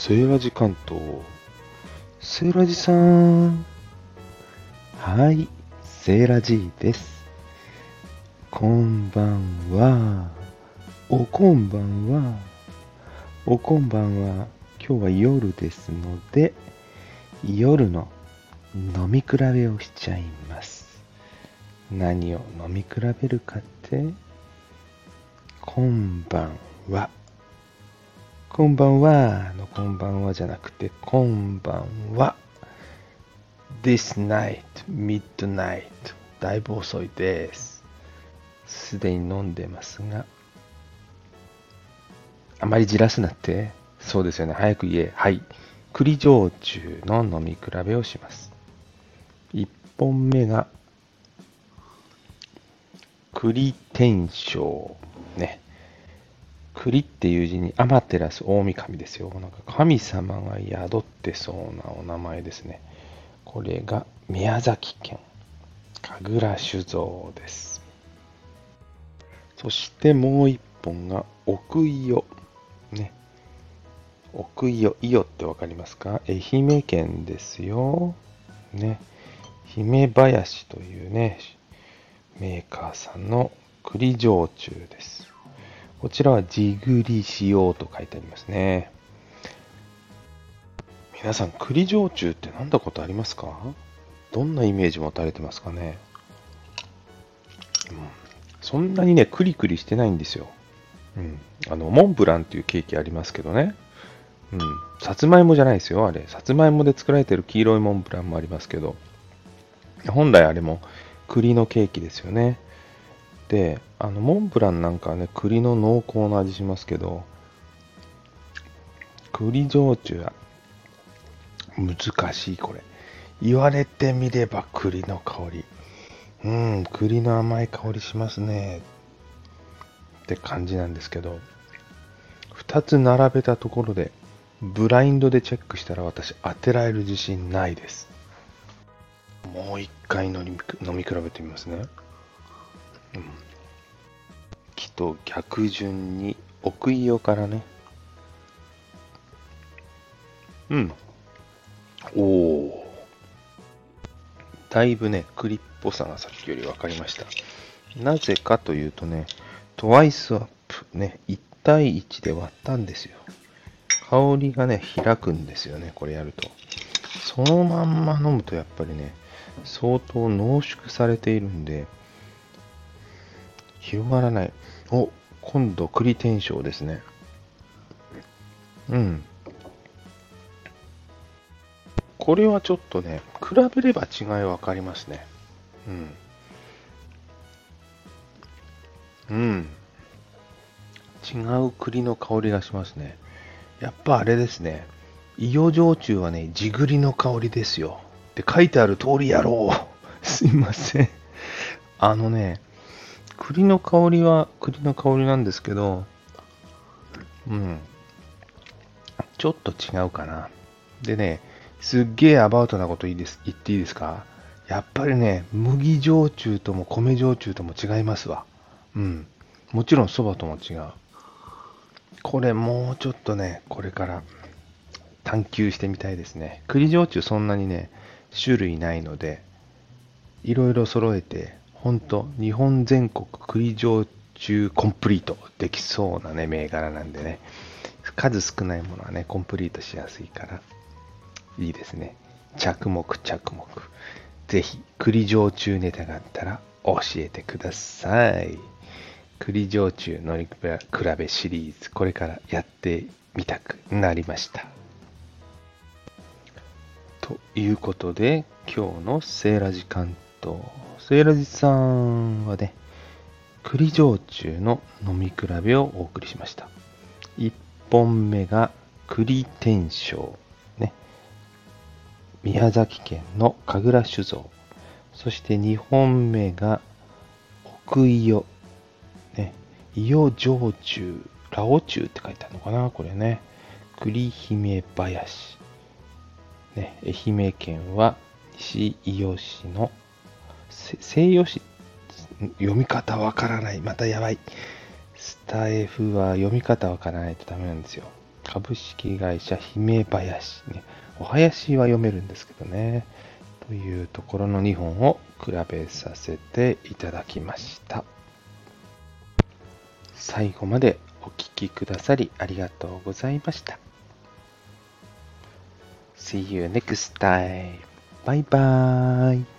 セーラジ関東。セーラジさん。はい、セーラジです。こんばんは。おこんばんは。おこんばんは。今日は夜ですので、夜の飲み比べをしちゃいます。何を飲み比べるかって、こんばんは。こんばんはのこんばんはじゃなくて、こんばんは。This night, midnight. だいぶ遅いです。すでに飲んでますが。あまりじらすなって。そうですよね。早く言え。はい。栗焼酎の飲み比べをします。1本目が、栗天正。ね。栗っていう字にアマテラス大神ですよ。なんか神様が宿ってそうなお名前ですね。これが宮崎県神楽酒造です。そしてもう一本が奥伊予。ね。奥伊予、伊予ってわかりますか？愛媛県ですよ。ね。姫林というね、メーカーさんの栗焼酎です。こちらは地栗使用と書いてありますね。皆さん、栗焼酎って飲んだことありますか？どんなイメージ持たれてますかね、うん、そんなにね、クリクリしてないんですよ。うん。あの、モンブランっていうケーキありますけどね。うん。さつまいもじゃないですよ、あれ。さつまいもで作られてる黄色いモンブランもありますけど。本来あれも栗のケーキですよね。で、あの、モンブランなんかはね、栗の濃厚な味しますけど、栗焼酎は難しい、これ。言われてみれば栗の香り。うん、栗の甘い香りしますね。って感じなんですけど、二つ並べたところで、ブラインドでチェックしたら私当てられる自信ないです。もう一回飲み飲み比べてみますね。うん、木と逆順に奥伊予からね。うん。おお。だいぶね、栗っぽさがさっきより分かりました。なぜかというとね、トワイスアップ、ね、1対1で割ったんですよ。香りがね、開くんですよね、これやると。そのまんま飲むとやっぱりね、相当濃縮されているんで、広がらない。お、今度栗天正ですね。うん。これはちょっとね、比べれば違い分かりますね。うん。うん。違う栗の香りがしますね。やっぱあれですね。伊予焼酎はね、地栗の香りですよ。って書いてある通りやろう。すいません。あのね、栗の香りは栗の香りなんですけど、うん。ちょっと違うかな。でね、すっげえアバウトなこといいです言っていいですか？やっぱりね、麦焼酎とも米焼酎とも違いますわ。うん。もちろん蕎麦とも違う。これもうちょっとね、これから探求してみたいですね。栗焼酎そんなにね、種類ないので、いろいろ揃えて、ほんと、日本全国栗焼酎コンプリートできそうなね、銘柄なんでね、数少ないものはね、コンプリートしやすいから、いいですね。着目着目。ぜひ、栗焼酎ネタがあったら教えてください。栗焼酎乗り比べシリーズ、これからやってみたくなりました。ということで、今日のセーラジ関東。セーラジさんはね、栗焼酎の飲み比べをお送りしました。1本目が栗天正。ね。宮崎県の神楽酒造。そして2本目が奥伊予。ね。伊予焼酎。ラオ酎って書いてあるのかなこれね。栗姫林。ね、愛媛県は西伊予市の西予市読み方わからないまたやばいスタエフは読み方わからないとダメなんですよ株式会社姫林、ね。お囃子は読めるんですけどね。というところの2本を比べさせていただきました。最後までお聴きくださりありがとうございました。See you next time. Bye bye.